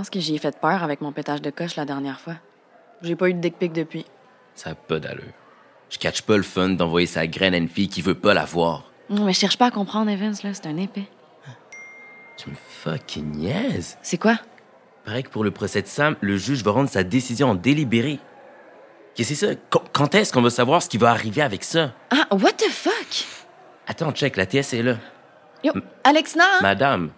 pense que j'y ai fait peur avec mon pétage de coche la dernière fois. J'ai pas eu de dick pic depuis. Ça a pas d'allure. Je catch pas le fun d'envoyer sa graine à une fille qui veut pas la voir. Non, mais je cherche pas à comprendre, Evans, là. C'est un épais. Tu me fucking niaises. C'est quoi? Pareil que pour le procès de Sam, le juge va rendre sa décision en délibéré. Qu'est-ce que c'est ça? Qu- Quand est-ce qu'on va savoir ce qui va arriver avec ça? Ah, what the fuck? Attends, check, la TS est là. Yo, Alexna? hein? Madame.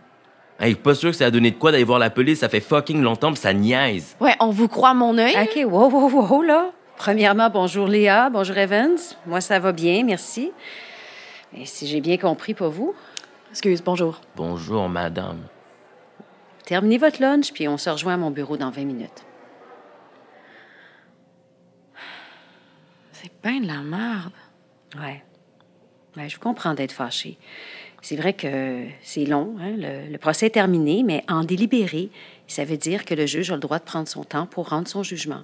Hey, pas sûr que ça a donné de quoi d'aller voir la police, ça fait fucking longtemps pis ça niaise. Ouais, on vous croit mon œil? OK, wow, wow, wow, là. Premièrement, bonjour Léa, bonjour Evans. Moi, ça va bien, merci. Et si j'ai bien compris, pas vous, Excuse, bonjour. Bonjour, madame. terminez votre lunch, puis on se rejoint à mon bureau dans 20 minutes. C'est ben de la merde. Ouais. Ouais, je vous comprends d'être fâché. C'est vrai que c'est long, hein, le, le procès est terminé, mais en délibéré, ça veut dire que le juge a le droit de prendre son temps pour rendre son jugement.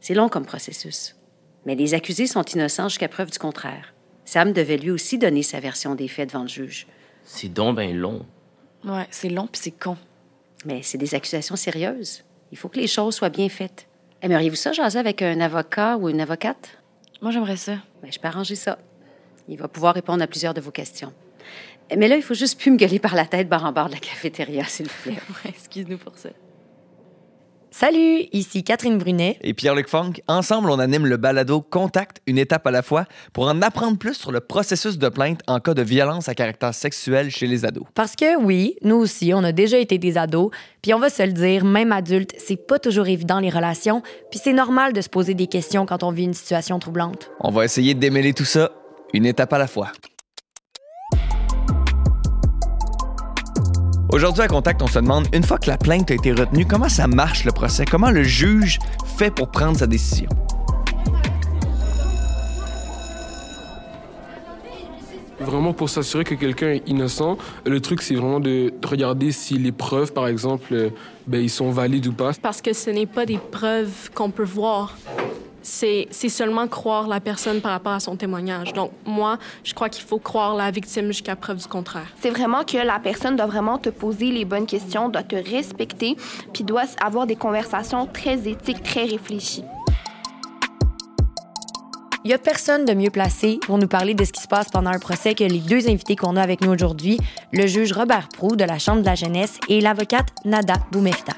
C'est long comme processus. Mais les accusés sont innocents jusqu'à preuve du contraire. Sam devait lui aussi donner sa version des faits devant le juge. C'est donc ben long. Ouais, c'est long puis c'est con. Mais c'est des accusations sérieuses. Il faut que les choses soient bien faites. Aimeriez-vous ça, jaser avec un avocat ou une avocate? Moi, j'aimerais ça. Ben, je peux arranger ça. Il va pouvoir répondre à plusieurs de vos questions. Mais là, il faut juste plus me gueuler par la tête barre en barre de la cafétéria, s'il vous plaît. Ouais, excuse-nous pour ça. Salut, ici Catherine Brunet. Et Pierre-Luc Funk, ensemble, on anime le balado Contact, une étape à la fois, pour en apprendre plus sur le processus de plainte en cas de violence à caractère sexuel chez les ados. Parce que oui, nous aussi, on a déjà été des ados, puis on va se le dire, même adulte, c'est pas toujours évident les relations, puis c'est normal de se poser des questions quand on vit une situation troublante. On va essayer de démêler tout ça, une étape à la fois. Aujourd'hui à Contact, on se demande, une fois que la plainte a été retenue, comment ça marche le procès? Comment le juge fait pour prendre sa décision? Vraiment pour s'assurer que quelqu'un est innocent, le truc c'est vraiment de de regarder si les preuves, par exemple, euh, ben, ils sont valides ou pas. parce que ce n'est pas des preuves qu'on peut voir. C'est seulement croire la personne par rapport à son témoignage. Donc, moi, je crois qu'il faut croire la victime jusqu'à preuve du contraire. C'est vraiment que la personne doit vraiment te poser les bonnes questions, doit te respecter, puis doit avoir des conversations très éthiques, très réfléchies. Il y a personne de mieux placé pour nous parler de ce qui se passe pendant un procès que les deux invités qu'on a avec nous aujourd'hui, le juge Robert Prou de la Chambre de la jeunesse et l'avocate Nada Boumefta.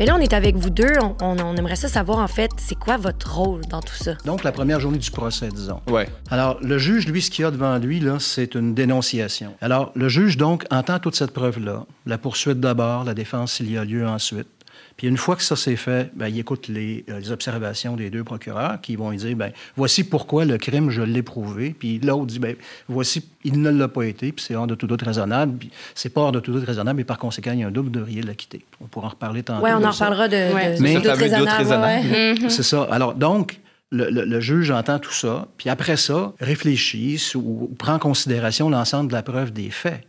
Mais là, on est avec vous deux. On, on- on aimerait ça savoir, en fait, c'est quoi votre rôle dans tout ça? Donc, la première journée du procès, disons. Ouais. Alors, le juge, lui, ce qu'il y a devant lui, là, c'est une dénonciation. Alors, le juge, donc, entend toute cette preuve-là. La poursuite d'abord, la défense s'il y a lieu ensuite. Puis une fois que ça s'est fait, ben, il écoute les, euh, les observations des deux procureurs qui vont lui dire, ben, voici pourquoi le crime, je l'ai prouvé. Puis l'autre dit, ben, voici, il ne l'a pas été, puis c'est hors de tout doute raisonnable. Puis c'est pas hors de tout doute raisonnable, et par conséquent, il y a un double de devriez l'acquitter. On pourra en reparler tantôt. Ouais, on de en reparlera de, de, Mais- doute raisonnable, raisonnable. ouais. C'est ça. Alors, donc, le, le- le juge entend tout ça, puis après ça, réfléchit ou, ou prend en considération l'ensemble de la preuve des faits.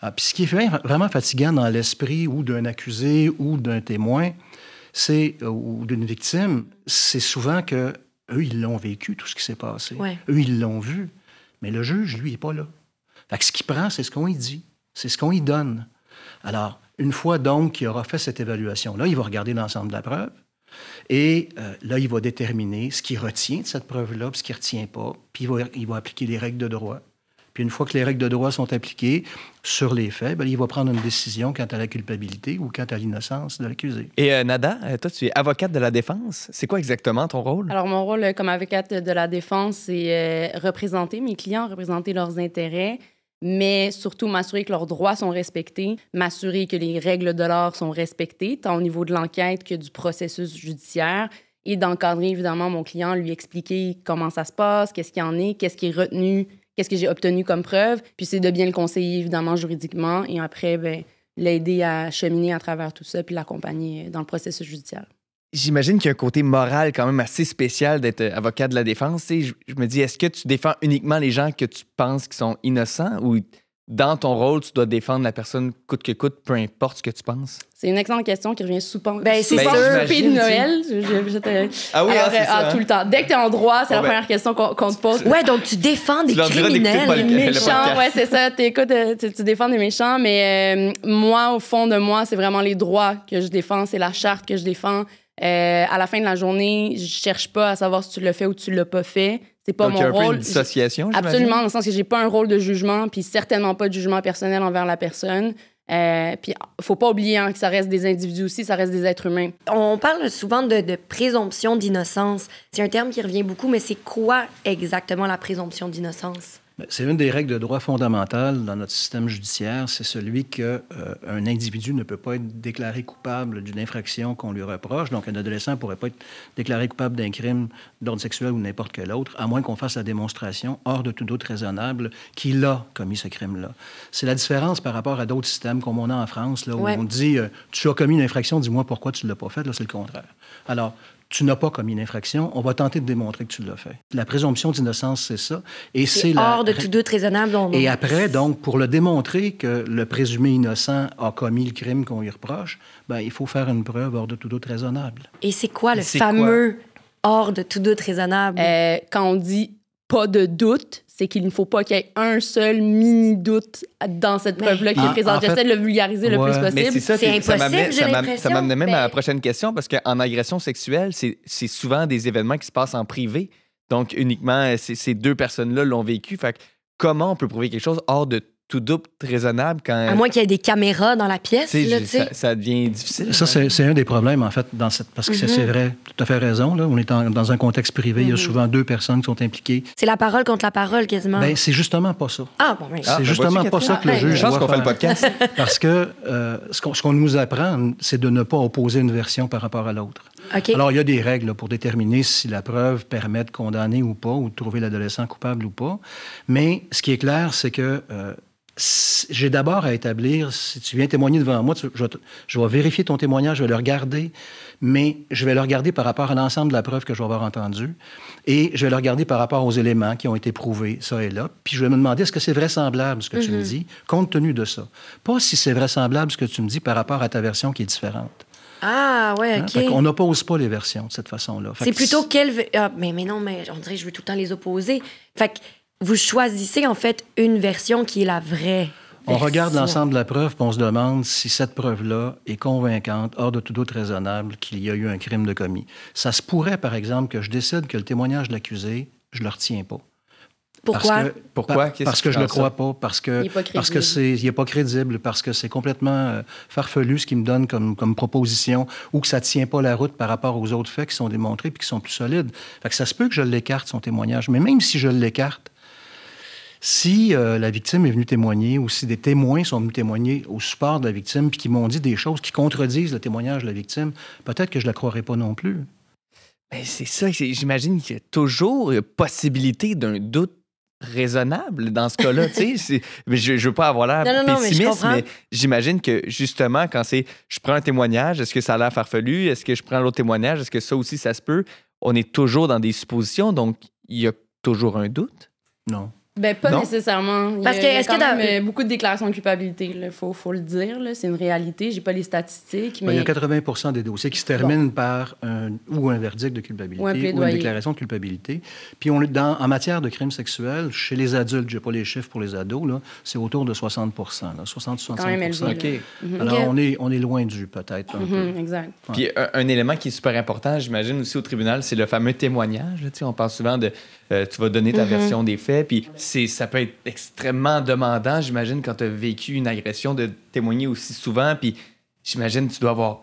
Ah, puis ce qui est vra- vraiment fatigant dans l'esprit ou d'un accusé ou d'un témoin, c'est euh, ou d'une victime, c'est souvent que eux ils l'ont vécu tout ce qui s'est passé. Ouais. Eux ils l'ont vu, mais le juge lui est pas là. Fait que ce qu'il prend, c'est ce qu'on y dit, c'est ce qu'on y donne. Alors, une fois donc qu'il aura fait cette évaluation-là, il va regarder l'ensemble de la preuve. Et euh, là, il va déterminer ce qu'il retient de cette preuve-là, puis ce qu'il ne retient pas. Puis il va, il va appliquer les règles de droit. Puis une fois que les règles de droit sont appliquées sur les faits, ben, il va prendre une décision quant à la culpabilité ou quant à l'innocence de l'accusé. Et euh, Nada, euh, toi, tu es avocate de la défense. C'est quoi exactement ton rôle? Alors, mon rôle euh, comme avocate de la défense, c'est euh, représenter mes clients, représenter leurs intérêts, mais surtout m'assurer que leurs droits sont respectés, m'assurer que les règles de l'art sont respectées, tant au niveau de l'enquête que du processus judiciaire, et d'encadrer évidemment mon client, lui expliquer comment ça se passe, qu'est-ce qu'il en est, qu'est-ce qui est retenu, qu'est-ce que j'ai obtenu comme preuve, puis c'est de bien le conseiller évidemment juridiquement, et après, ben, l'aider à cheminer à travers tout ça, puis l'accompagner dans le processus judiciaire. J'imagine qu'il y a un côté moral quand même assez spécial d'être avocat de la défense. Je, je me dis, est-ce que tu défends uniquement les gens que tu penses qui sont innocents ou dans ton rôle, tu dois défendre la personne coûte que coûte, peu importe ce que tu penses? C'est une excellente question qui revient souvent. Ben, c'est sûr. souper de Noël. Je- je- je te- Ah oui, ah, Alors, euh, ça, ah, hein? tout le temps. Dès que tu es en droit, c'est la ben, première question qu'on te pose. Ouais, donc tu défends des Tu criminels. le méchants, ouais, c'est ça. Euh, tu, tu défends des méchants, mais euh, moi, au fond de moi, c'est vraiment les droits que je défends, c'est la charte que je défends. Euh, à la fin de la journée, je cherche pas à savoir si tu l'as fait ou tu l'as pas fait. C'est pas Donc, il y a mon un peu rôle. une dissociation? Absolument, dans le sens que j'ai pas un rôle de jugement, puis certainement pas de jugement personnel envers la personne. Euh, puis faut pas oublier hein, que ça reste des individus aussi, ça reste des êtres humains. On parle souvent de, de présomption d'innocence. C'est un terme qui revient beaucoup, mais c'est quoi exactement la présomption d'innocence? Ben, C'est une des règles de droit fondamentales dans notre système judiciaire, c'est celui que euh, un individu ne peut pas être déclaré coupable d'une infraction qu'on lui reproche. Donc, un adolescent ne pourrait pas être déclaré coupable d'un crime d'ordre sexuel ou n'importe quel autre, à moins qu'on fasse la démonstration, hors de tout doute raisonnable, qu'il a commis ce crime-là. C'est la différence par rapport à d'autres systèmes comme on a en France, là, où Ouais. on dit euh, Tu as commis une infraction, dis-moi pourquoi tu ne l'as pas faite. Là, c'est le contraire. Alors, tu n'as pas commis une infraction, on va tenter de démontrer que tu l'as fait. La présomption d'innocence, c'est ça. Et c'est la hors de tout doute raisonnable. on- et après, donc, pour le démontrer que le présumé innocent a commis le crime qu'on lui reproche, ben, il faut faire une preuve hors de tout doute raisonnable. Et c'est quoi le fameux hors de tout doute raisonnable? Euh, quand on dit pas de doute, c'est qu'il ne faut pas qu'il y ait un seul mini doute dans cette preuve-là qui est présente. J'essaie de le vulgariser le ouais. plus possible. Mais c'est ça, C'est c'est- ça impossible, ça m'amenait même à la prochaine question parce qu'en agression sexuelle, c'est c'est souvent des événements qui se passent en privé. Donc, uniquement, euh, ces ces deux personnes-là l'ont vécu. Fait que comment on peut prouver quelque chose hors de tout doute raisonnable quand. À moins qu'il y ait des caméras dans la pièce, là, je- ça, ça devient difficile. Ça, c'est c'est un des problèmes, en fait, dans cette, parce que c'est- Mhm. c'est vrai, tout à fait raison. Là, on est en- dans un contexte privé, il y a Mhm. souvent deux personnes qui sont impliquées. C'est la parole contre la parole, quasiment. Ben, c'est justement pas ça. ah, bon, ben, Ah, c'est ben, justement pas ça que le Catherine? juge Chance doit qu'on fait le podcast. Parce que euh, ce qu'on nous apprend, c'est de ne pas opposer une version par rapport à l'autre. Alors, il y a des règles là, pour déterminer si la preuve permet de condamner ou pas, ou de trouver l'adolescent coupable ou pas. Mais ce qui est clair, c'est que euh, j'ai d'abord à établir, si tu viens témoigner devant moi, tu- je, vais te- je vais vérifier ton témoignage, je vais le regarder, mais je vais le regarder par rapport à l'ensemble de la preuve que je vais avoir entendue, et je vais le regarder par rapport aux éléments qui ont été prouvés, ça et là, puis je vais me demander est-ce que c'est vraisemblable ce que tu me dis, compte tenu de ça? Pas si c'est vraisemblable ce que tu me dis par rapport à ta version qui est différente. Ah, ouais, Hein? OK. Qu'on n'oppose pas les versions de cette façon-là. C'est plutôt quelle. Ah, mais, mais non, mais on dirait que je veux tout le temps les opposer. Fait que vous choisissez, en fait, une version qui est la vraie. On regarde l'ensemble de la preuve, puis on se demande si cette preuve-là est convaincante, hors de tout doute raisonnable, qu'il y a eu un crime de commis. Ça se pourrait, par exemple, que je décide que le témoignage de l'accusé, je le retiens pas. Pourquoi? Parce que, Pourquoi? parce je fait le ça? crois pas, parce que parce que crédible. c'est il est pas crédible, parce que c'est complètement euh, farfelu ce qu'il me donne comme, comme proposition, ou que ça tient pas la route par rapport aux autres faits qui sont démontrés puis qui sont plus solides. Fait que ça se peut que je l'écarte son témoignage, mais même si je l'écarte, si euh, la victime est venue témoigner ou si des témoins sont venus témoigner au support de la victime puis qui m'ont dit des choses qui contredisent le témoignage de la victime, peut-être que je la croirais pas non plus. Ben, c'est ça, c'est- j'imagine qu'il y a toujours possibilité d'un doute raisonnable dans ce cas-là. tu sais, c'est- mais je ne veux pas avoir l'air Non, non, non, mais je pessimiste, mais, j'imagine que justement, quand c'est je prends un témoignage, est-ce que ça a l'air farfelu? Est-ce que je prends l'autre témoignage? Est-ce que ça aussi, ça se peut? On est toujours dans des suppositions, donc il y a toujours un doute? Non. Ben, pas Non? nécessairement. Il y a- Parce que il y a est-ce que dans- même, euh, beaucoup de déclarations de culpabilité, il faut, faut le dire. là. C'est une réalité. J'ai pas les statistiques, Ben, Il y a 80% des dossiers qui se terminent par un, ou un verdict de culpabilité Ou un une déclaration de culpabilité. Puis on est dans, en matière de crimes sexuels, chez les adultes, je n'ai pas les chiffres pour les ados, là, c'est autour de 60% 60-65 quand même élevé. là. Mhm. Alors on, est, on est loin du peut-être un peu. Mhm, exact. Puis un, un élément qui est super important, j'imagine aussi au tribunal, c'est le fameux témoignage. là, tu sais, on parle souvent de euh, tu vas donner ta Mhm. version des faits, puis c'est ça peut être extrêmement demandant, j'imagine, quand tu as vécu une agression, de témoigner aussi souvent. Puis j'imagine tu dois avoir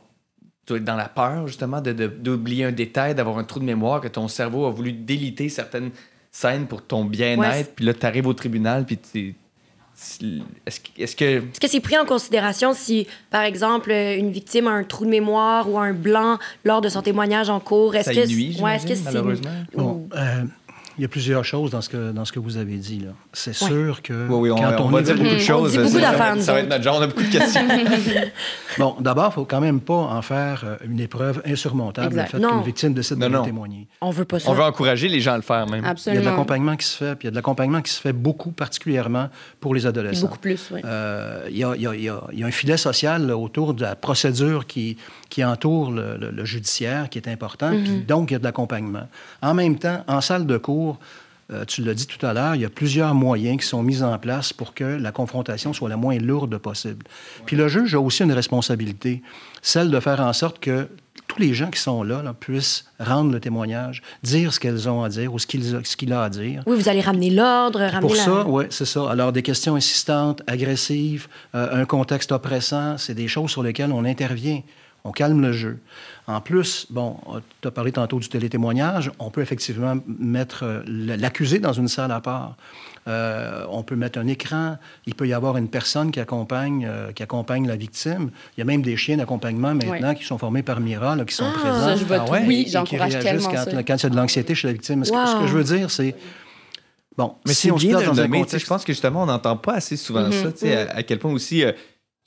tu dois être dans la peur justement de- de- d'oublier un détail, d'avoir un trou de mémoire, que ton cerveau a voulu déliter certaines scènes pour ton bien-être. Ouais, c'est- puis là, tu arrives au tribunal, puis tu- est-ce que- est-ce que Est-ce que c'est pris en considération si, par exemple, une victime a un trou de mémoire ou un blanc lors de son témoignage en cours? Est-ce que nuit, ouais, est-ce que c'est malheureusement? Bon, euh, Il y a plusieurs choses dans ce que, dans ce que vous avez dit. là. C'est Ouais. sûr que Oui, oui, on, quand on on, va dire beaucoup de choses. dit beaucoup Ça- d'affaires, nous Ça va être notre genre, on a beaucoup de questions. Bon, d'abord, il ne faut quand même pas en faire euh, une épreuve insurmontable, Exact. le fait qu'une victime décide Non, de non. témoigner. On veut pas ça. on veut encourager les gens à le faire, même. Il y a de Absolument. l'accompagnement qui se fait, puis il y a de l'accompagnement qui se fait beaucoup, particulièrement pour les adolescents. beaucoup plus, oui. Euh, Il y, a, il y a- il y a- un filet social là, autour de la procédure qui, qui entoure le, le- le judiciaire, qui est important, puis donc il y a de l'accompagnement. En même temps, en salle de cours, euh, tu l'as dit tout à l'heure, il y a plusieurs moyens qui sont mis en place pour que la confrontation soit la moins lourde possible. Puis le juge a aussi une responsabilité, celle de faire en sorte que tous les gens qui sont là, là, puissent rendre le témoignage, dire ce qu'elles ont à dire ou ce qu'il a, qu'il a à dire. Oui, vous allez ramener l'ordre, ramener Pour la... ça, oui, c'est ça. Alors, des questions insistantes, agressives, euh, un contexte oppressant, c'est des choses sur lesquelles on intervient. On calme le jeu. En plus, bon, tu as parlé tantôt du télétémoignage. On peut effectivement mettre euh, l'accusé dans une salle à part. Euh, on peut mettre un écran. Il peut y avoir une personne qui accompagne, euh, qui accompagne la victime. Il y a même des chiens d'accompagnement maintenant qui sont formés par Mira, là, qui sont présents. Ça, je Ah ouais? oui, j'encourage réagissent tellement quand, ça. quand il y a de l'anxiété chez la victime. Ce, que, ce que Wow. je veux dire, c'est... Bon, Mais si c'est on se bien de dans le nommer. contexte Je pense que justement, on n'entend pas assez souvent Mhm, ça. tu sais, à, à quel point aussi. euh,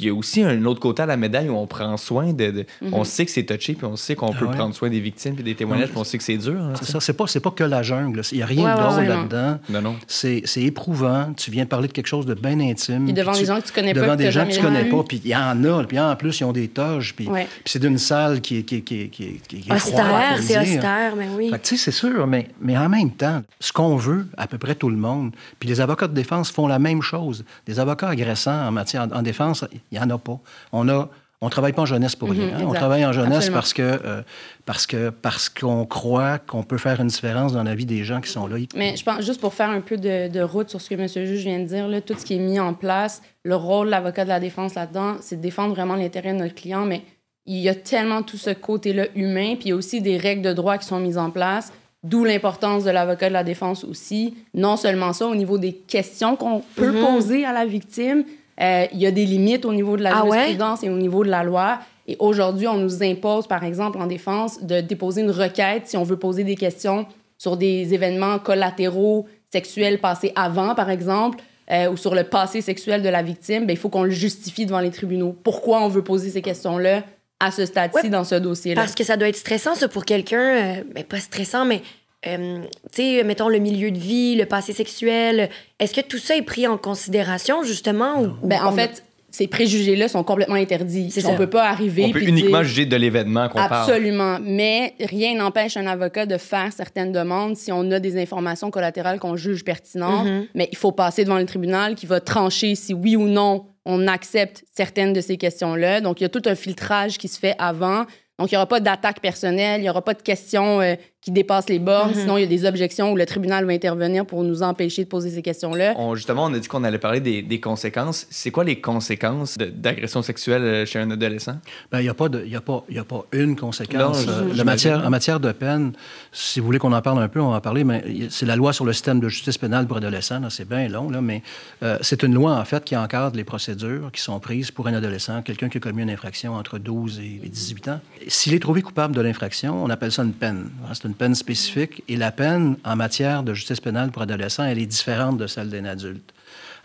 il y a aussi un autre côté à la médaille où on prend soin de. de- On sait que c'est touché, puis on sait qu'on peut ouais. prendre soin des victimes, puis des témoignages, puis on sait que c'est dur. hein, C'est ça, c'est pas, c'est pas que la jungle. Il n'y a rien Ouais, de drôle là-dedans. Non, non. C'est c'est éprouvant. Tu viens de parler de quelque chose de bien intime. Puis devant tu- des gens que tu connais pas, Devant des gens que tu connais pas. Puis il y en a. Puis en plus, ils ont des toges. Puis, Ouais. puis c'est d'une salle qui est, qui est, qui est, qui qui est Austère, c'est austère, mais oui. Fait que, tu sais, c'est sûr, mais, mais en même temps, ce qu'on veut, à peu près tout le monde, puis les avocats de défense font la même chose. Des avocats agressants en matière en défense, il n'y en a pas. On a on travaille pas en jeunesse pour rien. hein. On travaille en jeunesse Absolument. parce que euh, parce que parce qu'on croit qu'on peut faire une différence dans la vie des gens qui sont là. Mais je pense, juste pour faire un peu de, de route sur ce que M. le juge vient de dire, là, tout ce qui est mis en place, le rôle de l'avocat de la défense là-dedans, c'est de défendre vraiment l'intérêt de notre client, mais il y a tellement tout ce côté-là humain, puis il y a aussi des règles de droit qui sont mises en place, d'où l'importance de l'avocat de la défense aussi. Non seulement ça, au niveau des questions qu'on peut Mhm. poser à la victime, euh, il y a des limites au niveau de la Ah ouais? jurisprudence et au niveau de la loi. Et aujourd'hui, on nous impose, par exemple, en défense, de déposer une requête si on veut poser des questions sur des événements collatéraux sexuels passés avant, par exemple, euh, ou sur le passé sexuel de la victime. Ben, il faut qu'on le justifie devant les tribunaux. Pourquoi on veut poser ces questions-là à ce stade-ci Ouais, dans ce dossier-là? Parce que ça doit être stressant, ça, pour quelqu'un. euh, ben, pas stressant, mais, euh, tu sais, mettons le milieu de vie, le passé sexuel. Est-ce que tout ça est pris en considération, justement? Ou, ou Ben, en on- fait, ces préjugés-là sont complètement interdits. On ça. peut pas arriver On peut uniquement dire- juger de l'événement qu'on parle. Absolument. Mais rien n'empêche un avocat de faire certaines demandes si on a des informations collatérales qu'on juge pertinentes. Mhm. Mais il faut passer devant le tribunal qui va trancher si oui ou non on accepte certaines de ces questions-là. Donc, il y a tout un filtrage qui se fait avant. Donc, il n'y aura pas d'attaque personnelle, il n'y aura pas de questions euh, qui dépassent les bornes. Mhm. Sinon, il y a des objections où le tribunal va intervenir pour nous empêcher de poser ces questions-là. On- justement, on a dit qu'on allait parler des, des conséquences. C'est quoi les conséquences de- d'agression sexuelle chez un adolescent? Ben, il n'y a, pas de- il y a, pas- il y a pas une conséquence. Non, Euh, matière, en matière de peine, si vous voulez qu'on en parle un peu, on va en parler, mais c'est la loi sur le système de justice pénale pour adolescents. là, C'est bien long, là, mais euh, c'est une loi, en fait, qui encadre les procédures qui sont prises pour un adolescent, quelqu'un qui a commis une infraction entre 12 et 18 ans. S'il est trouvé coupable de l'infraction, on appelle ça une peine. Hein, C'est une peine spécifique. Et la peine, en matière de justice pénale pour adolescents, elle est différente de celle d'un adulte.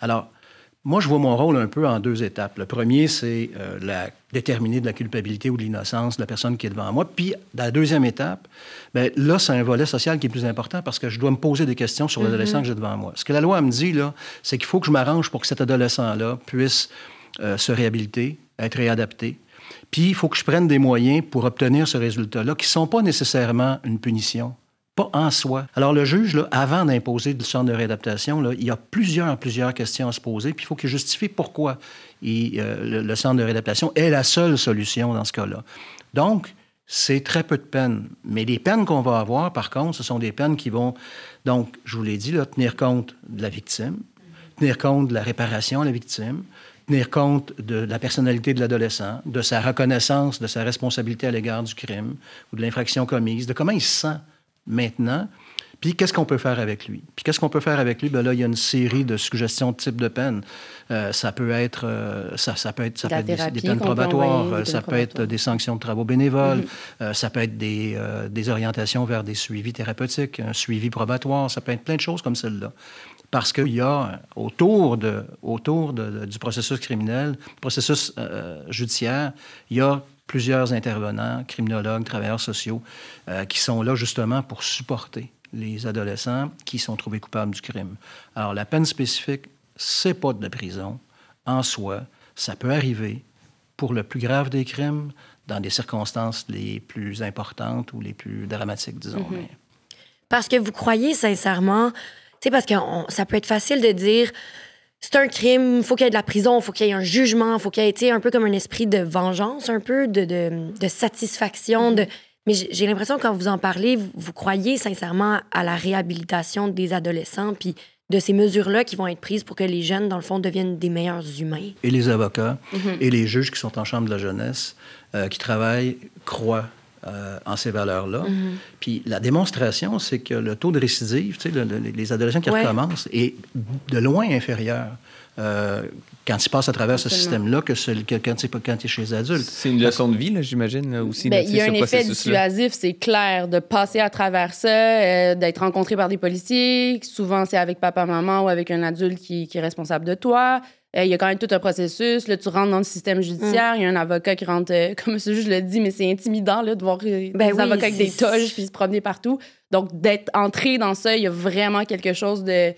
Alors, moi, je vois mon rôle un peu en deux étapes. Le premier, c'est euh, la déterminer de la culpabilité ou de l'innocence de la personne qui est devant moi. Puis, dans la deuxième étape, ben, là, c'est un volet social qui est plus important parce que je dois me poser des questions sur l'adolescent que j'ai devant moi. Ce que la loi me dit, là, c'est qu'il faut que je m'arrange pour que cet adolescent-là puisse euh, se réhabiliter, être réadapté. Puis, il faut que je prenne des moyens pour obtenir ce résultat-là qui ne sont pas nécessairement une punition pas en soi. Alors, le juge, là, avant d'imposer le centre de réadaptation, là, il y a plusieurs, plusieurs questions à se poser, puis il faut qu'il justifie pourquoi euh, le, le centre de réadaptation est la seule solution dans ce cas-là. Donc, c'est très peu de peines. Mais les peines qu'on va avoir, par contre, ce sont des peines qui vont, donc, je vous l'ai dit, là, tenir compte de la victime, tenir compte de la réparation à la victime, tenir compte de la personnalité de l'adolescent, de sa reconnaissance de sa responsabilité à l'égard du crime ou de l'infraction commise, de comment il se sent maintenant. Puis qu'est-ce qu'on peut faire avec lui? Puis qu'est-ce qu'on peut faire avec lui? Ben là, il y a une série de suggestions de type de peine. Euh, ça peut être, euh, ça, ça, peut être, ça peut être des, des, peines probatoires, des ça peut être des sanctions de travaux bénévoles, mm -hmm. ça peut être des, des orientations vers des suivis thérapeutiques, un suivi probatoire, ça peut être plein de choses comme celle-là parce qu'il y a autour, de, autour du processus criminel, processus euh, judiciaire, il y a plusieurs intervenants, criminologues, travailleurs sociaux, euh, qui sont là justement pour supporter les adolescents qui sont trouvés coupables du crime. Alors, la peine spécifique, c'est pas de la prison en soi. Ça peut arriver pour le plus grave des crimes, dans des circonstances les plus importantes ou les plus dramatiques, disons. Mm. Parce que vous croyez sincèrement sais, parce que ça peut être facile de dire c'est un crime, il faut qu'il y ait de la prison, il faut qu'il y ait un jugement, il faut qu'il y ait un peu comme un esprit de vengeance, un peu de, de, de satisfaction. De... Mais j'ai l'impression que quand vous en parlez, vous, vous, croyez sincèrement à la réhabilitation des adolescents, puis de ces mesures-là qui vont être prises pour que les jeunes, dans le fond, deviennent des meilleurs humains. Et les avocats mm -hmm. et les juges qui sont en chambre de la jeunesse, euh, qui travaillent, croient euh, en ces valeurs-là. Mm -hmm. Puis la démonstration, c'est que le taux de récidive, tu sais, le, le, les adolescents qui ouais. recommencent, est de loin inférieur. Euh, quand ils passent à travers Absolument. ce système-là que, ce, que quand, ils, quand sont chez les adultes. C'est une leçon de vie, j'imagine, aussi. Ben, il y a un effet dissuasif, c'est clair, de passer à travers ça, euh, d'être rencontré par des policiers. Souvent, c'est avec papa-maman ou avec un adulte qui, qui est responsable de toi. Il y a quand même tout un processus. Là, tu rentres dans le système judiciaire. Il mm. y a un avocat qui rentre, euh, comme ce juge le dit, mais c'est intimidant là, de voir euh, ben des oui, avocats avec des toges puis se promener partout. Donc, d'être entré dans ça, il y a vraiment quelque chose de.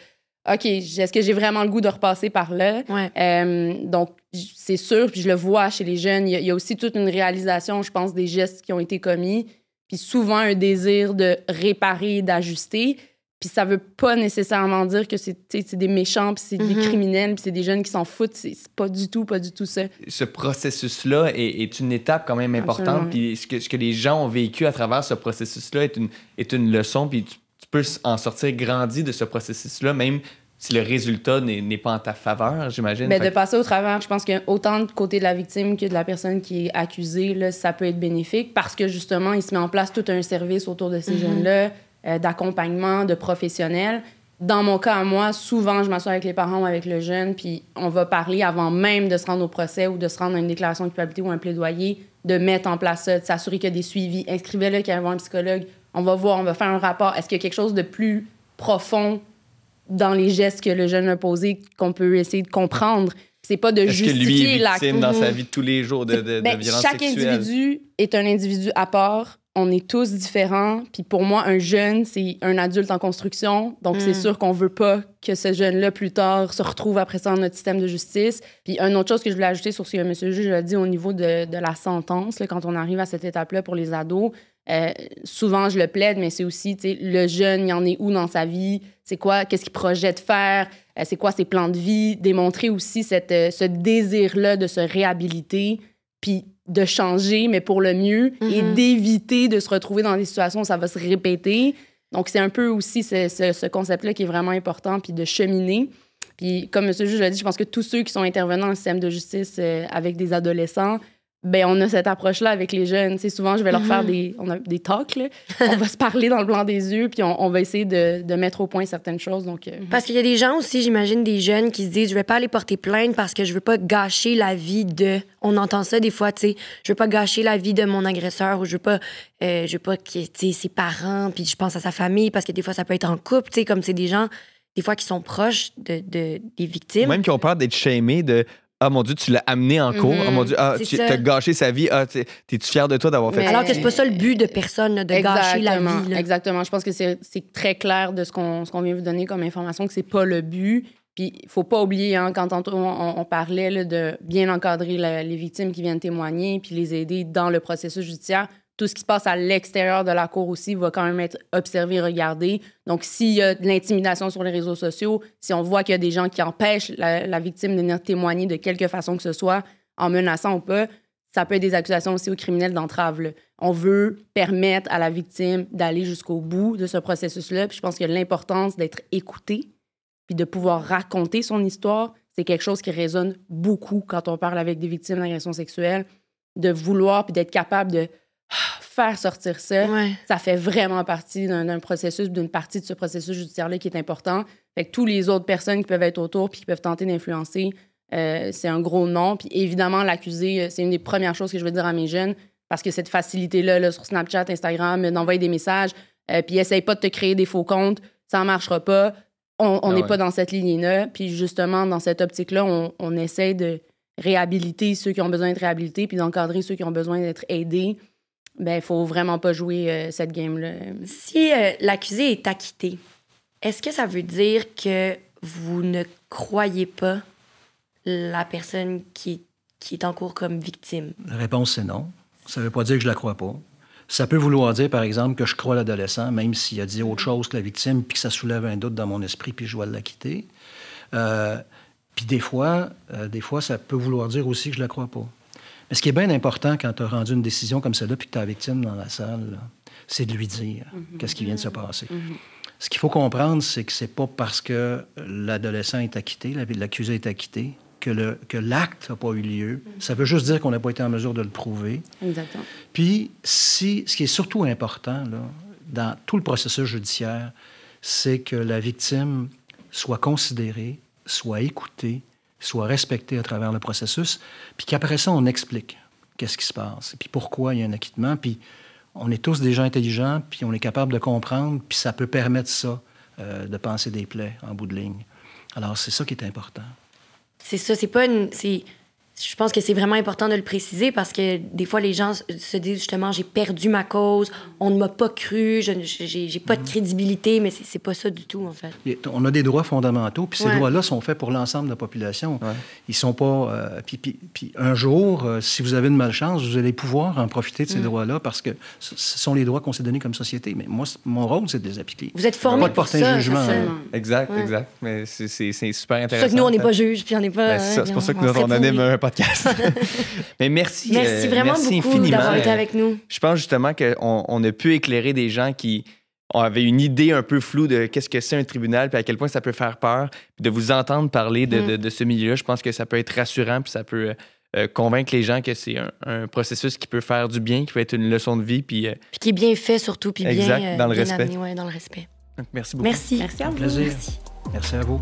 OK, est-ce que j'ai vraiment le goût de repasser par là? Ouais. Euh, donc, c'est sûr, puis je le vois chez les jeunes. Il y, a, il y, a aussi toute une réalisation, je pense, des gestes qui ont été commis, puis souvent un désir de réparer, d'ajuster. Puis ça veut pas nécessairement dire que c'est des méchants, puis c'est mm -hmm. des criminels, puis c'est des jeunes qui s'en foutent. C'est pas du tout, pas du tout ça. Ce processus-là est, est, une étape quand même importante. Puis ce que, ce que les gens ont vécu à travers ce processus-là est une, est une leçon. Puis tu, tu, peux en sortir grandi de ce processus-là, même si le résultat n'est pas en ta faveur, j'imagine. Mais de passer au travers, je pense que autant du côté de la victime que de la personne qui est accusée, là, ça peut être bénéfique parce que justement, il se met en place tout un service autour de ces mm -hmm. jeunes-là euh, d'accompagnement, de professionnels. Dans mon cas à moi, souvent, je m'assois avec les parents ou avec le jeune, puis on va parler avant même de se rendre au procès ou de se rendre à une déclaration de culpabilité ou un plaidoyer, de mettre en place ça, de s'assurer qu'il y a des suivis. Inscrivez-le qu'il y a un psychologue. On va voir, on va faire un rapport. Est-ce qu'il y a quelque chose de plus profond dans les gestes que le jeune a posés qu'on peut essayer de comprendre? C'est pas de justifier l'acte. Est-ce que lui est victime dans sa vie de tous les jours de, de, ben, de violence chaque sexuelle? Chaque individu est un individu à part on est tous différents. Puis pour moi, un jeune, c'est un adulte en construction. Donc, mm. c'est sûr qu'on veut pas que ce jeune-là, plus tard, se retrouve après ça dans notre système de justice. Puis, une autre chose que je voulais ajouter sur ce que M. le juge a dit au niveau de, de la sentence, là, quand on arrive à cette étape-là pour les ados, euh, souvent, je le plaide, mais c'est aussi, le jeune, il en est où dans sa vie? C'est quoi? Qu'est-ce qu'il projette faire? Euh, c'est quoi ses plans de vie? Démontrer aussi cette, euh, ce désir-là de se réhabiliter. Puis de changer, mais pour le mieux, mm -hmm. et d'éviter de se retrouver dans des situations où ça va se répéter. Donc, c'est un peu aussi ce, ce, ce concept-là qui est vraiment important, puis de cheminer. Puis, comme M. le juge l'a dit, je pense que tous ceux qui sont intervenants dans le système de justice avec des adolescents, ben on a cette approche-là avec les jeunes. sais, souvent, je vais leur faire Mm-hmm. des, on a des talks. Là. on va se parler dans le blanc des yeux, puis on, on va essayer de, de, mettre au point certaines choses. Donc, euh... Parce qu'il y a des gens aussi, j'imagine, des jeunes qui se disent je vais pas aller porter plainte parce que je veux pas gâcher la vie de. On entend ça des fois, tu sais. Je veux pas gâcher la vie de mon agresseur ou je veux pas, euh, je veux pas que ses parents, puis je pense à sa famille parce que des fois, ça peut être en couple, tu sais, comme c'est des gens, des fois, qui sont proches de, de des victimes. Même qui ont peur d'être shamés, de ah mon Dieu, tu l'as amené en cours. Mm -hmm. Oh mon Dieu, ah, tu as gâché sa vie. Ah, t'es-tu fier de toi d'avoir fait Mais... ça? Alors que c'est pas ça le but de personne, de Exactement. gâcher la vie. Là. Exactement. Je pense que c'est très clair de ce qu'on qu vient vous donner comme information, que c'est pas le but. Puis il faut pas oublier, hein, quand on, on, on parlait là, de bien encadrer la, les victimes qui viennent témoigner, puis les aider dans le processus judiciaire, tout ce qui se passe à l'extérieur de la cour aussi va quand même être observé, regardé. Donc, s'il y a de l'intimidation sur les réseaux sociaux, si on voit qu'il y a des gens qui empêchent la, victime de venir témoigner de quelque façon que ce soit, en menaçant ou pas, ça peut être des accusations aussi aux criminels d'entrave. On veut permettre à la victime d'aller jusqu'au bout de ce processus-là. Puis je pense que l'importance d'être écouté, puis de pouvoir raconter son histoire, c'est quelque chose qui résonne beaucoup quand on parle avec des victimes d'agressions sexuelles, de vouloir puis d'être capable de faire sortir ça, ça fait vraiment partie d'un processus, d'une partie de ce processus judiciaire-là qui est important. Fait que tous les autres personnes qui peuvent être autour puis qui peuvent tenter d'influencer, euh, c'est un gros non. Puis évidemment, l'accusé, euh, c'est une des premières choses que je veux dire à mes jeunes parce que cette facilité-là sur Snapchat, Instagram, d'envoyer des messages, euh, puis essaye pas de te créer des faux comptes, ça ne marchera pas. On ah n'est pas dans cette ligne-là. Puis justement, dans cette optique-là, on, on essaie de réhabiliter ceux qui ont besoin d'être réhabilités puis d'encadrer ceux qui ont besoin d'être aidés. Ben, il faut vraiment pas jouer cette game-là. Si l'accusé est acquitté, est-ce que ça veut dire que vous ne croyez pas la personne qui, qui est en cours comme victime? La réponse, c'est non. Ça veut pas dire que je la crois pas. Ça peut vouloir dire, par exemple, que je crois l'adolescent, même s'il a dit autre chose que la victime, puis que ça soulève un doute dans mon esprit, puis je dois l'acquitter. Euh, puis des fois, euh, des fois, ça peut vouloir dire aussi que je la crois pas. Mais ce qui est bien important quand tu as rendu une décision comme celle-là, puis que tu as la victime dans la salle, c'est de lui dire mm-hmm. qu'est-ce qui vient de se passer. Mm-hmm. Ce qu'il faut comprendre, c'est que c'est pas parce que l'adolescent est acquitté, l'accusé est acquitté, que l'acte n'a pas eu lieu. Ça veut juste dire qu'on n'a pas été en mesure de le prouver. Exactement. Puis, si, ce qui est surtout important là, dans tout le processus judiciaire, c'est que la victime soit considérée, soit écoutée, soit respectée à travers le processus, puis qu'après ça, on explique qu'est-ce qui se passe, puis pourquoi il y a un acquittement, puis on est tous des gens intelligents, puis on est capable de comprendre, puis ça peut permettre ça, euh, de penser des plaies en bout de ligne. Alors, c'est ça qui est important. C'est ça, c'est pas une. Je pense que c'est vraiment important de le préciser parce que des fois, les gens se disent justement j'ai perdu ma cause, on ne m'a pas cru, je j'ai pas de mhm. crédibilité, mais c'est pas ça du tout, en fait. On a des droits fondamentaux, puis ces droits-là sont faits pour l'ensemble de la population. Ils sont pas. Euh, puis, puis, un jour, euh, si vous avez une malchance, vous allez pouvoir en profiter de ces mm. droits-là parce que ce sont les droits qu'on s'est donnés comme société. Mais moi, mon rôle, c'est de les appliquer. Vous êtes formé pour ça, un jugement. Exact, exact. Mais c'est super intéressant. C'est pour ça que nous, on n'est pas juge, puis on n'est pas. Ben, c'est pour ça que nous, on anime un podcast. Mais merci. Merci euh, vraiment beaucoup d'avoir été avec nous. Je pense justement qu'on on a pu éclairer des gens qui avaient une idée un peu floue de qu'est-ce que c'est un tribunal, puis à quel point ça peut faire peur. de vous entendre parler de, mm. ce milieu-là, je pense que ça peut être rassurant, puis ça peut euh, convaincre les gens que c'est un, processus qui peut faire du bien, qui peut être une leçon de vie. Puis, euh, qui est bien fait surtout, puis bien, dans, le respect. dans le respect. merci beaucoup. Merci. Merci à vous. Merci. merci à vous.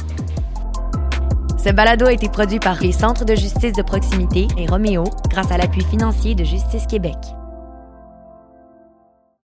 Ce balado a été produit par les Centres de justice de proximité et Roméo grâce à l'appui financier de Justice Québec.